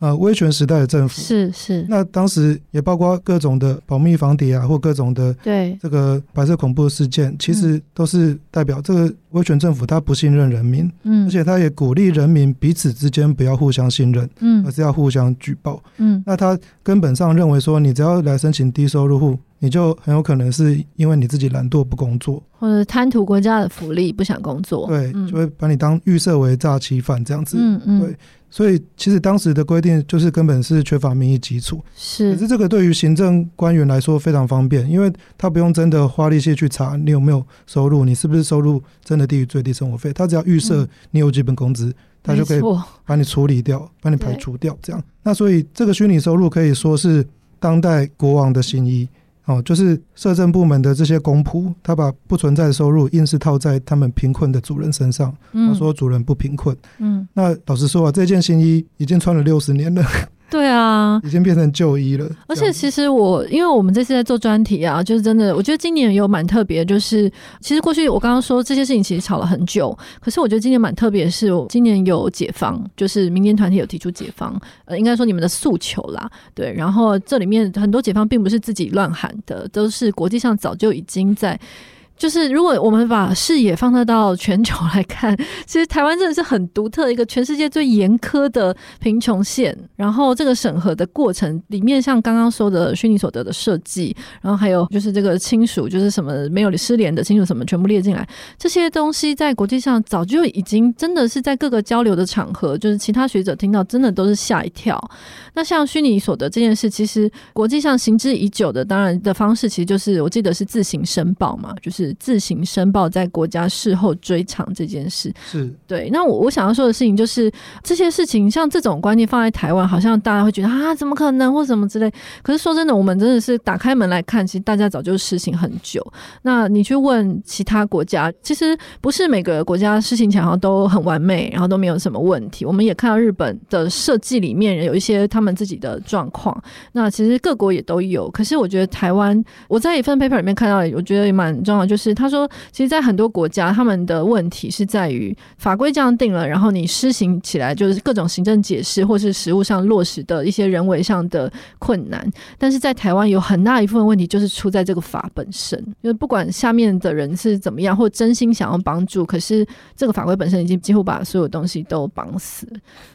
呃，威权时代的政府是是，那当时也包括各种的保密防谍啊，或各种的对。这个白色恐怖的事件，其实都是代表这个威权政府他不信任人民，嗯，而且他也鼓励人民彼此之间不要互相信任，嗯，而是要互相举报，嗯，那他根本上认为说，你只要来申请低收入户，你就很有可能是因为你自己懒惰不工作，或者贪图国家的福利不想工作，对，就会把你当预设为诈欺犯这样子，嗯嗯，对。所以，其实当时的规定就是根本是缺乏民意基础。是，可是这个对于行政官员来说非常方便，因为他不用真的花力气去查你有没有收入，你是不是收入真的低于最低生活费，他只要预设你有基本工资，嗯、他就可以把你处理掉，把你排除掉。这样，那所以这个虚拟收入可以说是当代国王的新衣。哦，就是社政部门的这些公仆，他把不存在的收入硬是套在他们贫困的主人身上，他说主人不贫困。嗯，那老实说啊，这件新衣已经穿了六十年了。对啊，已经变成旧衣了。而且其实我，因为我们这次在做专题啊，就是真的，我觉得今年有蛮特别，就是其实过去我刚刚说这些事情其实吵了很久，可是我觉得今年蛮特别，是今年有解放，就是民间团体有提出解放，呃，应该说你们的诉求啦，对，然后这里面很多解放并不是自己乱喊的，都是国际上早就已经在。就是如果我们把视野放大到全球来看，<laughs> 其实台湾真的是很独特一个全世界最严苛的贫穷线。然后这个审核的过程里面，像刚刚说的虚拟所得的设计，然后还有就是这个亲属，就是什么没有失联的亲属什么全部列进来，这些东西在国际上早就已经真的是在各个交流的场合，就是其他学者听到真的都是吓一跳。那像虚拟所得这件事，其实国际上行之已久的，当然的方式其实就是我记得是自行申报嘛，就是。自行申报在国家事后追偿这件事是对。那我我想要说的事情就是这些事情，像这种观念放在台湾，好像大家会觉得啊，怎么可能或什么之类。可是说真的，我们真的是打开门来看，其实大家早就实行很久。那你去问其他国家，其实不是每个国家事情起来好像都很完美，然后都没有什么问题。我们也看到日本的设计里面有一些他们自己的状况。那其实各国也都有。可是我觉得台湾，我在一份 paper 里面看到，我觉得也蛮重要，就是。是他说，其实，在很多国家，他们的问题是在于法规这样定了，然后你施行起来就是各种行政解释，或是实务上落实的一些人为上的困难。但是在台湾，有很大一部分问题就是出在这个法本身，因为不管下面的人是怎么样，或真心想要帮助，可是这个法规本身已经几乎把所有东西都绑死。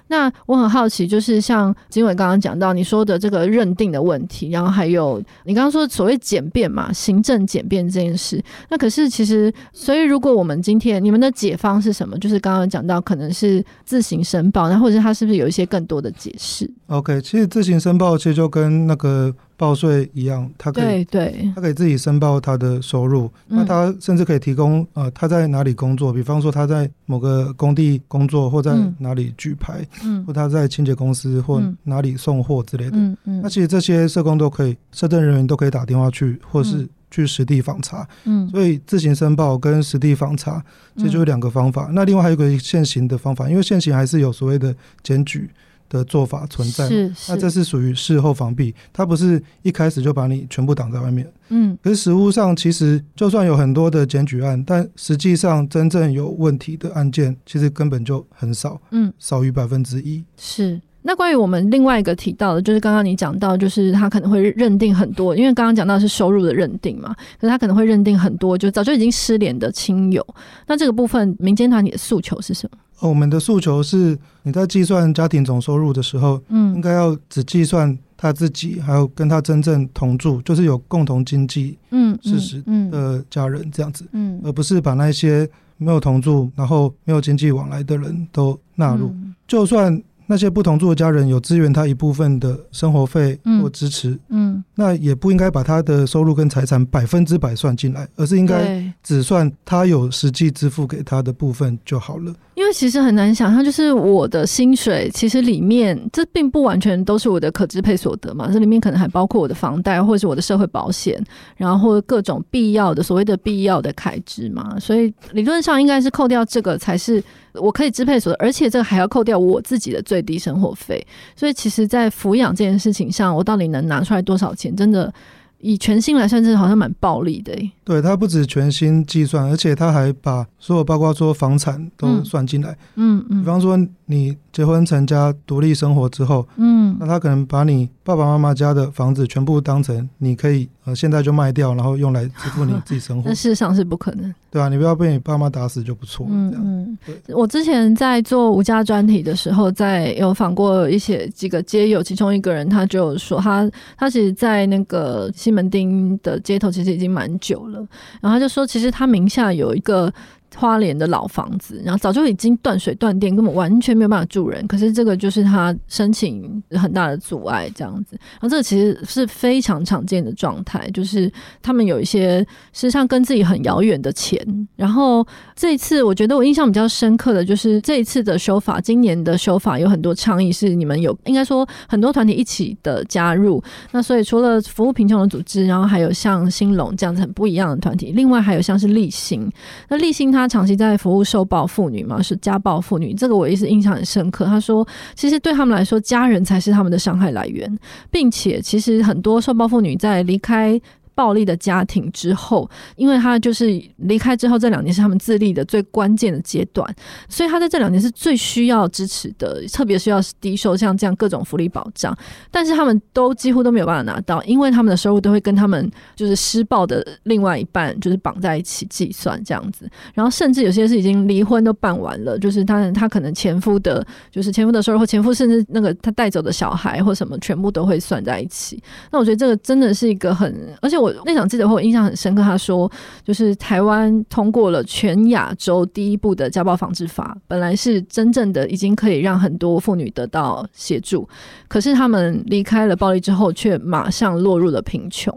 那我很好奇，就是像经纬刚刚讲到你说的这个认定的问题，然后还有你刚刚说所谓简便嘛，行政简便这件事，那可是其实，所以如果我们今天你们的解方是什么？就是刚刚讲到可能是自行申报，那或者是他是不是有一些更多的解释？OK，其实自行申报其实就跟那个。报税一样，他可以，对对，他可以自己申报他的收入。嗯、那他甚至可以提供，呃，他在哪里工作，比方说他在某个工地工作，或在哪里举牌，嗯，或他在清洁公司或哪里送货之类的。嗯嗯。那其实这些社工都可以，社政人员都可以打电话去，或是去实地访查。嗯。所以自行申报跟实地访查，其实就是两个方法。那另外还有一个现行的方法，因为现行还是有所谓的检举。的做法存在，是是，那这是属于事后防避，它不是一开始就把你全部挡在外面。嗯，可是实务上，其实就算有很多的检举案，但实际上真正有问题的案件，其实根本就很少，嗯，少于百分之一。是。那关于我们另外一个提到的，就是刚刚你讲到，就是他可能会认定很多，因为刚刚讲到是收入的认定嘛，可是他可能会认定很多，就早就已经失联的亲友。那这个部分，民间团体的诉求是什么？我们的诉求是，你在计算家庭总收入的时候，嗯，应该要只计算他自己，还有跟他真正同住，就是有共同经济嗯事实的家人这样子，嗯，而不是把那些没有同住，然后没有经济往来的人都纳入，嗯、就算。那些不同住的家人有支援他一部分的生活费或支持，嗯，嗯，那也不应该把他的收入跟财产百分之百算进来，而是应该只算他有实际支付给他的部分就好了。因为其实很难想象，就是我的薪水其实里面这并不完全都是我的可支配所得嘛，这里面可能还包括我的房贷或者是我的社会保险，然后各种必要的所谓的必要的开支嘛，所以理论上应该是扣掉这个才是。我可以支配所得，而且这个还要扣掉我自己的最低生活费，所以其实，在抚养这件事情上，我到底能拿出来多少钱？真的以全新来算，真的好像蛮暴利的。对，他不止全新计算，而且他还把所有包括说房产都算进来。嗯嗯，比方说你结婚成家独立生活之后，嗯，那他可能把你爸爸妈妈家的房子全部当成你可以呃现在就卖掉，然后用来支付你自己生活。<laughs> 那事实上是不可能。对啊，你不要被你爸妈打死就不错。嗯嗯，对。我之前在做无家专题的时候，在有访过一些几个街友，其中一个人他就说他他其实，在那个西门町的街头，其实已经蛮久了。然后他就说，其实他名下有一个。花莲的老房子，然后早就已经断水断电，根本完全没有办法住人。可是这个就是他申请很大的阻碍，这样子。然后这个其实是非常常见的状态，就是他们有一些实际上跟自己很遥远的钱。然后这一次，我觉得我印象比较深刻的就是这一次的修法，今年的修法有很多倡议是你们有应该说很多团体一起的加入。那所以除了服务贫穷的组织，然后还有像兴隆这样子很不一样的团体，另外还有像是励馨。那励馨他。他长期在服务受暴妇女嘛，是家暴妇女，这个我一直印象很深刻。他说，其实对他们来说，家人才是他们的伤害来源，并且其实很多受暴妇女在离开暴力的家庭之后，因为他就是离开之后这两年是他们自立的最关键的阶段，所以他在这两年是最需要支持的，特别需要低收像这样各种福利保障，但是他们都几乎都没有办法拿到，因为他们的收入都会跟他们就是施暴的另外一半就是绑在一起计算这样子，然后甚至有些是已经离婚都办完了，就是他他可能前夫的，就是前夫的收入或前夫甚至那个他带走的小孩或什么全部都会算在一起。那我觉得这个真的是一个很，而且我那场记者会我印象很深刻，他说就是台湾通过了全亚洲第一部的家暴防治法，本来是真正的已经可以让很多妇女得到协助，可是他们离开了暴力之后，却马上落入了贫穷。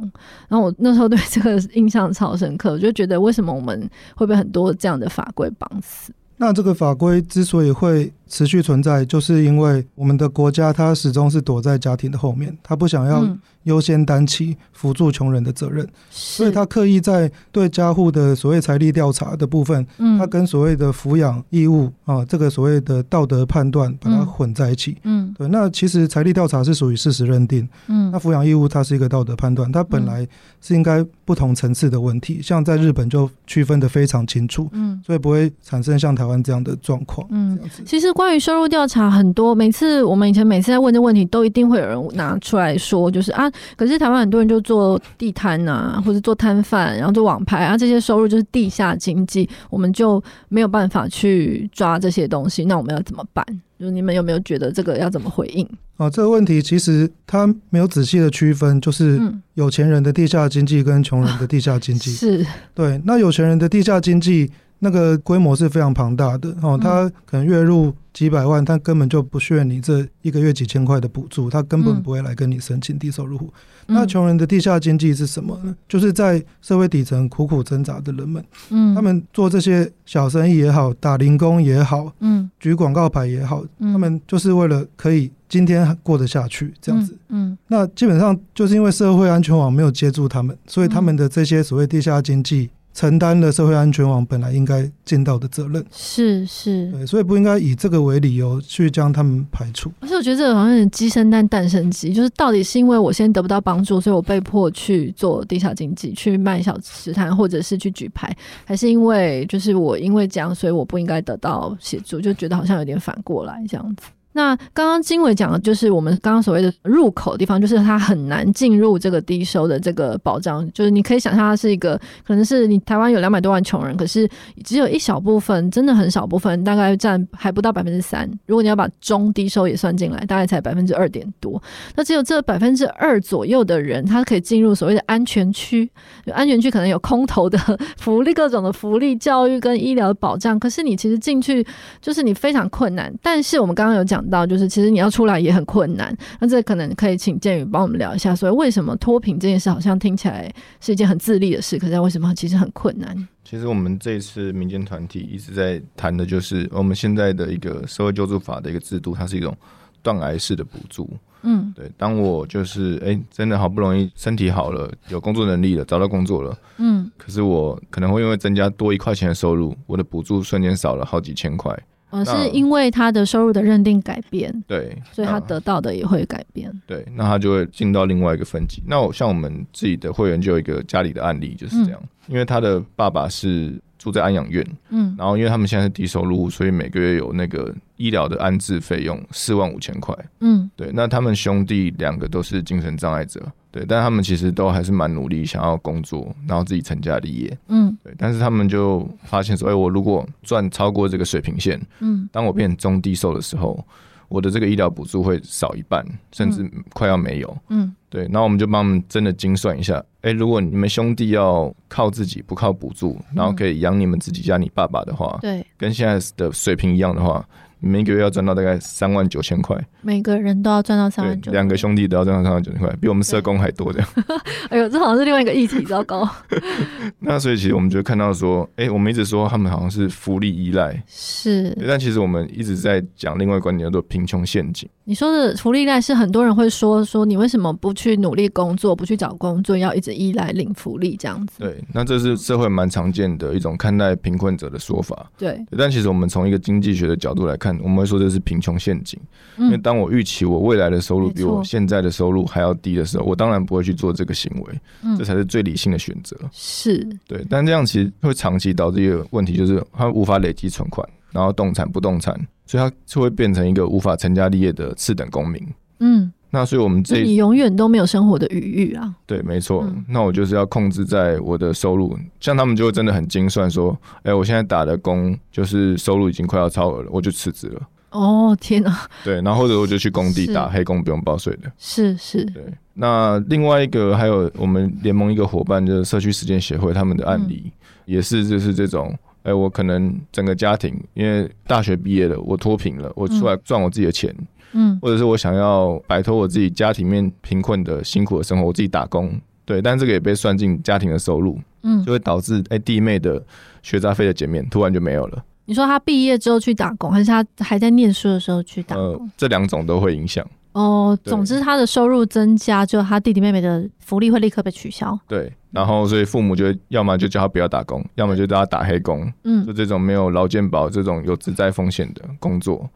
然后我那时候对这个印象超深刻，我就觉得为什么我们会被很多这样的法规绑死？那这个法规之所以会持续存在，就是因为我们的国家它始终是躲在家庭的后面，他不想要优先担起扶助穷人的责任，所以他刻意在对家户的所谓财力调查的部分，他跟所谓的抚养义务啊，这个所谓的道德判断把它混在一起。嗯，对。那其实财力调查是属于事实认定，嗯，那抚养义务它是一个道德判断，它本来是应该不同层次的问题，像在日本就区分的非常清楚，嗯，所以不会产生像台湾这样的状况。嗯，其实。关于收入调查，很多每次我们以前每次在问这问题，都一定会有人拿出来说，就是啊，可是台湾很多人就做地摊啊，或者做摊贩，然后做网拍啊，这些收入就是地下经济，我们就没有办法去抓这些东西，那我们要怎么办？就你们有没有觉得这个要怎么回应？啊，这个问题其实他没有仔细的区分，就是有钱人的地下经济跟穷人的地下经济，<laughs> 是对。那有钱人的地下经济。那个规模是非常庞大的哦，他可能月入几百万，他根本就不需要你这一个月几千块的补助，他根本不会来跟你申请低收入户。那穷人的地下经济是什么呢？就是在社会底层苦苦挣扎的人们，嗯，他们做这些小生意也好，打零工也好，嗯，举广告牌也好，他们就是为了可以今天过得下去这样子，嗯，那基本上就是因为社会安全网没有接住他们，所以他们的这些所谓地下经济。承担了社会安全网本来应该尽到的责任，是是，对，所以不应该以这个为理由去将他们排除。而且我觉得这个好像是鸡生蛋，蛋生鸡，就是到底是因为我先得不到帮助，所以我被迫去做地下经济，去卖小吃摊，或者是去举牌，还是因为就是我因为这样，所以我不应该得到协助，就觉得好像有点反过来这样子。那刚刚经纬讲的就是我们刚刚所谓的入口的地方，就是它很难进入这个低收的这个保障。就是你可以想象，它是一个可能是你台湾有两百多万穷人，可是只有一小部分，真的很少部分，大概占还不到百分之三。如果你要把中低收也算进来，大概才百分之二点多。那只有这百分之二左右的人，他可以进入所谓的安全区。安全区可能有空投的福利、各种的福利、教育跟医疗保障，可是你其实进去就是你非常困难。但是我们刚刚有讲。到就是，其实你要出来也很困难。那这可能可以请建宇帮我们聊一下，所以为什么脱贫这件事好像听起来是一件很自立的事，可是为什么其实很困难？其实我们这一次民间团体一直在谈的就是我们现在的一个社会救助法的一个制度，它是一种断崖式的补助。嗯，对。当我就是哎、欸，真的好不容易身体好了，有工作能力了，找到工作了，嗯，可是我可能会因为增加多一块钱的收入，我的补助瞬间少了好几千块。而、哦、是因为他的收入的认定改变，对，所以他得到的也会改变。对，那他就会进到另外一个分级。那我像我们自己的会员就有一个家里的案例就是这样，嗯、因为他的爸爸是住在安养院，嗯，然后因为他们现在是低收入，所以每个月有那个医疗的安置费用四万五千块，嗯，对。那他们兄弟两个都是精神障碍者。对，但他们其实都还是蛮努力，想要工作，然后自己成家立业。嗯，对。但是他们就发现说，哎，我如果赚超过这个水平线，嗯，当我变中低收的时候，我的这个医疗补助会少一半，甚至快要没有。嗯，对。然后我们就帮他们真的精算一下，哎，如果你们兄弟要靠自己，不靠补助，然后可以养你们自己家你爸爸的话，对，跟现在的水平一样的话。每个月要赚到大概三万九千块，每个人都要赚到三万九，两个兄弟都要赚到三万九千块，比我们社工还多这样。<laughs> 哎呦，这好像是另外一个议题，糟糕。<laughs> 那所以其实我们就看到说，哎、欸，我们一直说他们好像是福利依赖，是，但其实我们一直在讲另外一个观点叫做贫穷陷阱。你说的福利依赖是很多人会说说，你为什么不去努力工作，不去找工作，要一直依赖领福利这样子？对，那这是社会蛮常见的一种看待贫困者的说法。对，但其实我们从一个经济学的角度来看。看，我们会说这是贫穷陷阱。嗯、因为当我预期我未来的收入比我现在的收入还要低的时候，我当然不会去做这个行为。嗯，这才是最理性的选择。是对，但这样其实会长期导致一个问题，就是他无法累积存款，然后动产不动产，所以他就会变成一个无法成家立业的次等公民。嗯。那所以，我们这你永远都没有生活的余裕啊。对，没错。嗯、那我就是要控制在我的收入，像他们就会真的很精算，说，哎、欸，我现在打的工就是收入已经快要超额了，我就辞职了。哦，天哪！<laughs> 对，然后或者我就去工地打黑工，不用报税的。是是。对。那另外一个还有我们联盟一个伙伴，就是社区实践协会，他们的案例、嗯、也是就是这种，哎、欸，我可能整个家庭因为大学毕业了，我脱贫了，我出来赚我自己的钱。嗯嗯，或者是我想要摆脱我自己家庭面贫困的辛苦的生活，我自己打工，对，但这个也被算进家庭的收入，嗯，就会导致哎、欸、弟妹的学杂费的减免突然就没有了。你说他毕业之后去打工，还是他还在念书的时候去打工？呃，这两种都会影响。哦，总之他的收入增加，就他弟弟妹妹的福利会立刻被取消。对，然后所以父母就要么就叫他不要打工，要么就叫他打黑工，嗯，就这种没有劳健保这种有职灾风险的工作。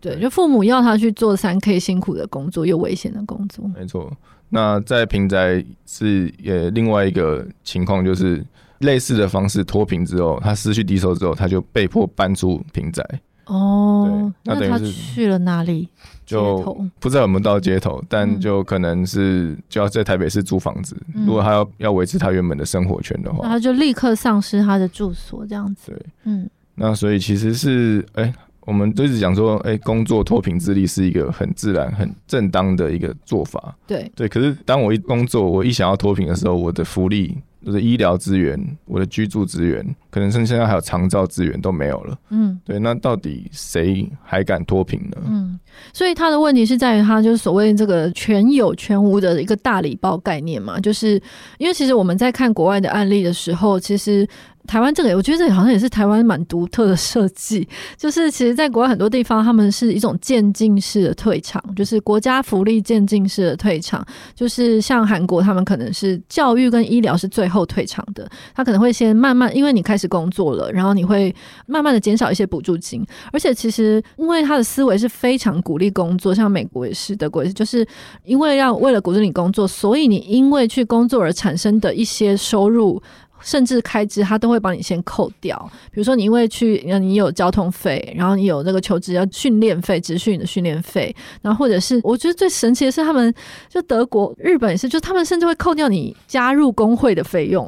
对，就父母要他去做三 K 辛苦的工作，又危险的工作。没错，那在平宅是也另外一个情况，就是类似的方式脱贫之后，他失去低收之后，他就被迫搬出平宅。哦，那等于是去了哪里？就不知道有没有到街头，但就可能是就要在台北市租房子。嗯、如果他要要维持他原本的生活圈的话，那他就立刻丧失他的住所，这样子。对，嗯，那所以其实是哎。欸我们就一直讲说，哎、欸，工作脱贫自立是一个很自然、很正当的一个做法。对对，可是当我一工作，我一想要脱贫的时候，我的福利、我的医疗资源、我的居住资源，可能甚至现在还有长照资源都没有了。嗯，对，那到底谁还敢脱贫呢？嗯，所以他的问题是在于，他就是所谓这个全有全无的一个大礼包概念嘛，就是因为其实我们在看国外的案例的时候，其实。台湾这个，我觉得这好像也是台湾蛮独特的设计，就是其实，在国外很多地方，他们是一种渐进式的退场，就是国家福利渐进式的退场，就是像韩国，他们可能是教育跟医疗是最后退场的，他可能会先慢慢，因为你开始工作了，然后你会慢慢的减少一些补助金，而且其实因为他的思维是非常鼓励工作，像美国也是，德国也，就是因为要为了鼓励你工作，所以你因为去工作而产生的一些收入。甚至开支他都会帮你先扣掉，比如说你因为去，你有交通费，然后你有这个求职要训练费，职训的训练费，然后或者是我觉得最神奇的是他们就德国、日本也是，就他们甚至会扣掉你加入工会的费用，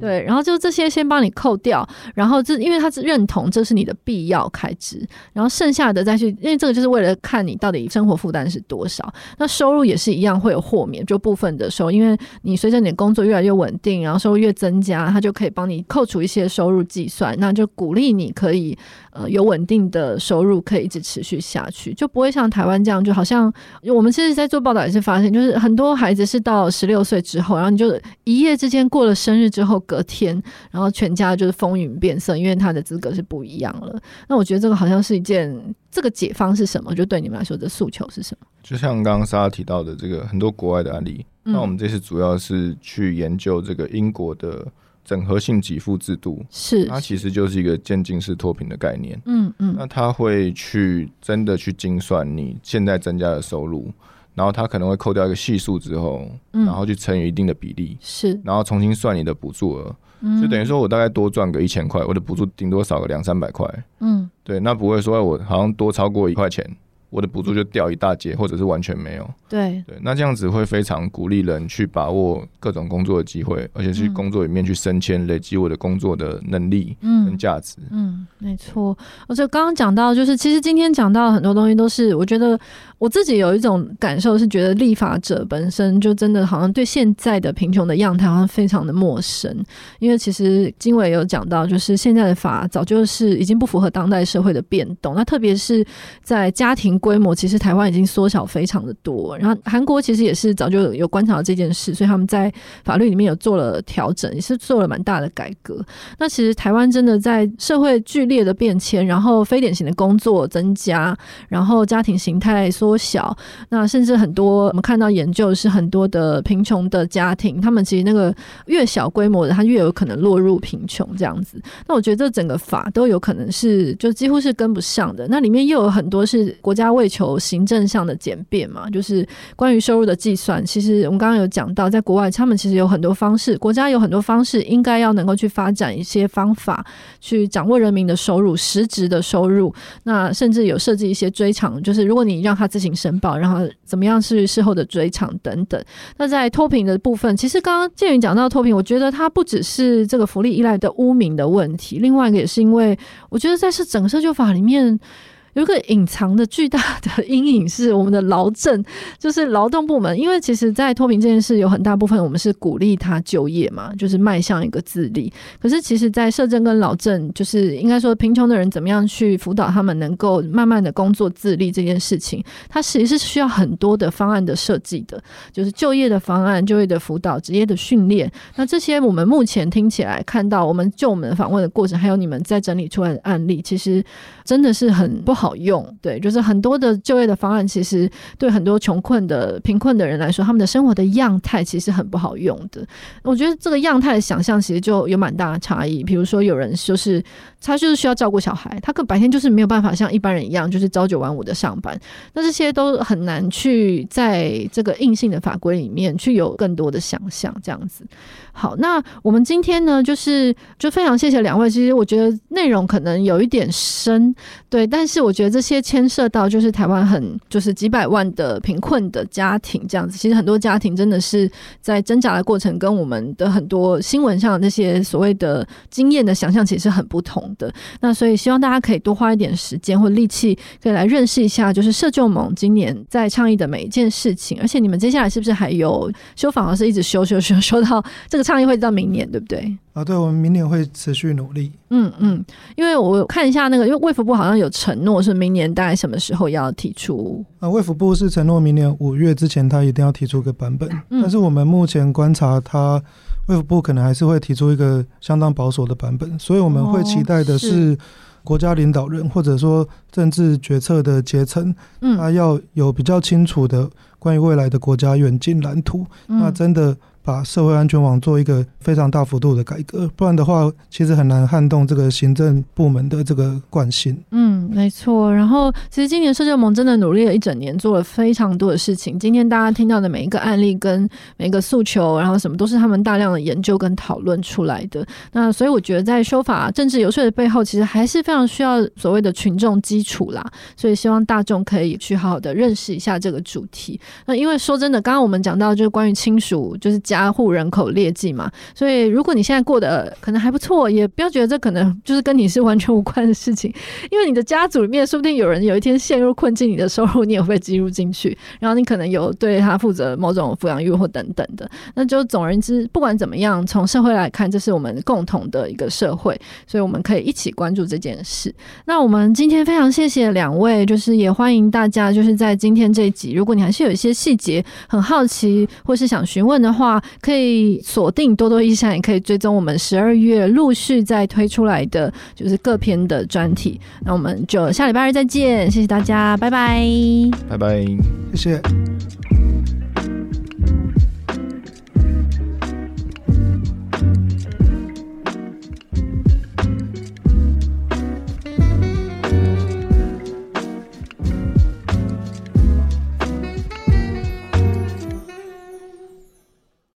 对，然后就这些先帮你扣掉，然后这因为他是认同这是你的必要开支，然后剩下的再去，因为这个就是为了看你到底生活负担是多少，那收入也是一样会有豁免，就部分的时候，因为你随着你的工作越来越稳定，然后收入越增加。他就可以帮你扣除一些收入计算，那就鼓励你可以呃有稳定的收入，可以一直持续下去，就不会像台湾这样，就好像我们其实，在做报道也是发现，就是很多孩子是到十六岁之后，然后你就一夜之间过了生日之后，隔天，然后全家就是风云变色，因为他的资格是不一样了。那我觉得这个好像是一件，这个解方是什么？就对你们来说的诉求是什么？就像刚刚莎拉提到的这个很多国外的案例，嗯、那我们这次主要是去研究这个英国的。整合性给付制度是，它其实就是一个渐进式脱贫的概念。嗯嗯，那他会去真的去精算你现在增加的收入，然后他可能会扣掉一个系数之后，然后去乘以一定的比例，是，然后重新算你的补助额，就等于说我大概多赚个一千块，我的补助顶多少个两三百块。嗯，对，那不会说我好像多超过一块钱。我的补助就掉一大截，或者是完全没有。对对，那这样子会非常鼓励人去把握各种工作的机会，而且去工作里面去升迁，嗯、累积我的工作的能力跟价值。嗯，嗯，没错。而且刚刚讲到，就是其实今天讲到很多东西，都是我觉得我自己有一种感受，是觉得立法者本身就真的好像对现在的贫穷的样态好像非常的陌生。因为其实经纬有讲到，就是现在的法早就是已经不符合当代社会的变动。那特别是在家庭。规模其实台湾已经缩小非常的多，然后韩国其实也是早就有观察到这件事，所以他们在法律里面有做了调整，也是做了蛮大的改革。那其实台湾真的在社会剧烈的变迁，然后非典型的工作增加，然后家庭形态缩小。那甚至很多我们看到研究是很多的贫穷的家庭，他们其实那个越小规模的，他越有可能落入贫穷这样子。那我觉得这整个法都有可能是就几乎是跟不上的。那里面又有很多是国家为求行政上的简便嘛，就是关于收入的计算。其实我们刚刚有讲到，在国外他们其实有很多方式，国家有很多方式，应该要能够去发展一些方法，去掌握人民的收入，实质的收入。那甚至有设计一些追偿，就是如果你让他自行申报，然后怎么样是事后的追偿等等。那在脱贫的部分，其实刚刚建宇讲到脱贫，我觉得它不只是这个福利依赖的污名的问题，另外一个也是因为我觉得在是整个社救法里面。有个隐藏的巨大的阴影是我们的劳政，就是劳动部门。因为其实，在脱贫这件事，有很大部分我们是鼓励他就业嘛，就是迈向一个自立。可是，其实，在社政跟劳政，就是应该说贫穷的人怎么样去辅导他们能够慢慢的工作自立这件事情，它其实是需要很多的方案的设计的，就是就业的方案、就业的辅导、职业的训练。那这些我们目前听起来看到，我们就我们访问的过程，还有你们在整理出来的案例，其实真的是很不好。好用，对，就是很多的就业的方案，其实对很多穷困的贫困的人来说，他们的生活的样态其实很不好用的。我觉得这个样态的想象其实就有蛮大的差异。比如说，有人就是他就是需要照顾小孩，他可白天就是没有办法像一般人一样，就是朝九晚五的上班。那这些都很难去在这个硬性的法规里面去有更多的想象，这样子。好，那我们今天呢，就是就非常谢谢两位。其实我觉得内容可能有一点深，对，但是我我觉得这些牵涉到就是台湾很就是几百万的贫困的家庭这样子。其实很多家庭真的是在挣扎的过程，跟我们的很多新闻上的那些所谓的经验的想象其实是很不同的。那所以希望大家可以多花一点时间或力气，可以来认识一下，就是社救盟今年在倡议的每一件事情。而且你们接下来是不是还有修房，而是一直修修修修到这个？倡议会到明年，对不对？啊，对，我们明年会持续努力。嗯嗯，因为我看一下那个，因为卫福部好像有承诺，是明年大概什么时候要提出？啊，卫福部是承诺明年五月之前，他一定要提出个版本。嗯、但是我们目前观察，他卫福部可能还是会提出一个相当保守的版本，所以我们会期待的是国家领导人、哦、或者说政治决策的阶层，嗯，他要有比较清楚的关于未来的国家远近蓝图。嗯、那真的。把社会安全网做一个非常大幅度的改革，不然的话，其实很难撼动这个行政部门的这个惯性。嗯，没错。然后，其实今年社救盟真的努力了一整年，做了非常多的事情。今天大家听到的每一个案例跟每一个诉求，然后什么都是他们大量的研究跟讨论出来的。那所以我觉得，在修法政治游说的背后，其实还是非常需要所谓的群众基础啦。所以希望大众可以去好好的认识一下这个主题。那因为说真的，刚刚我们讲到就是关于亲属，就是。家户人口列记嘛，所以如果你现在过得可能还不错，也不要觉得这可能就是跟你是完全无关的事情，因为你的家族里面说不定有人有一天陷入困境，你的收入你也会计入进去，<laughs> 然后你可能有对他负责某种抚养义务或等等的，那就总而言之，不管怎么样，从社会来看，这是我们共同的一个社会，所以我们可以一起关注这件事。那我们今天非常谢谢两位，就是也欢迎大家，就是在今天这一集，如果你还是有一些细节很好奇或是想询问的话话。可以锁定多多益善，也可以追踪我们十二月陆续在推出来的就是各篇的专题。那我们就下礼拜二再见，谢谢大家，拜拜，拜拜，谢谢。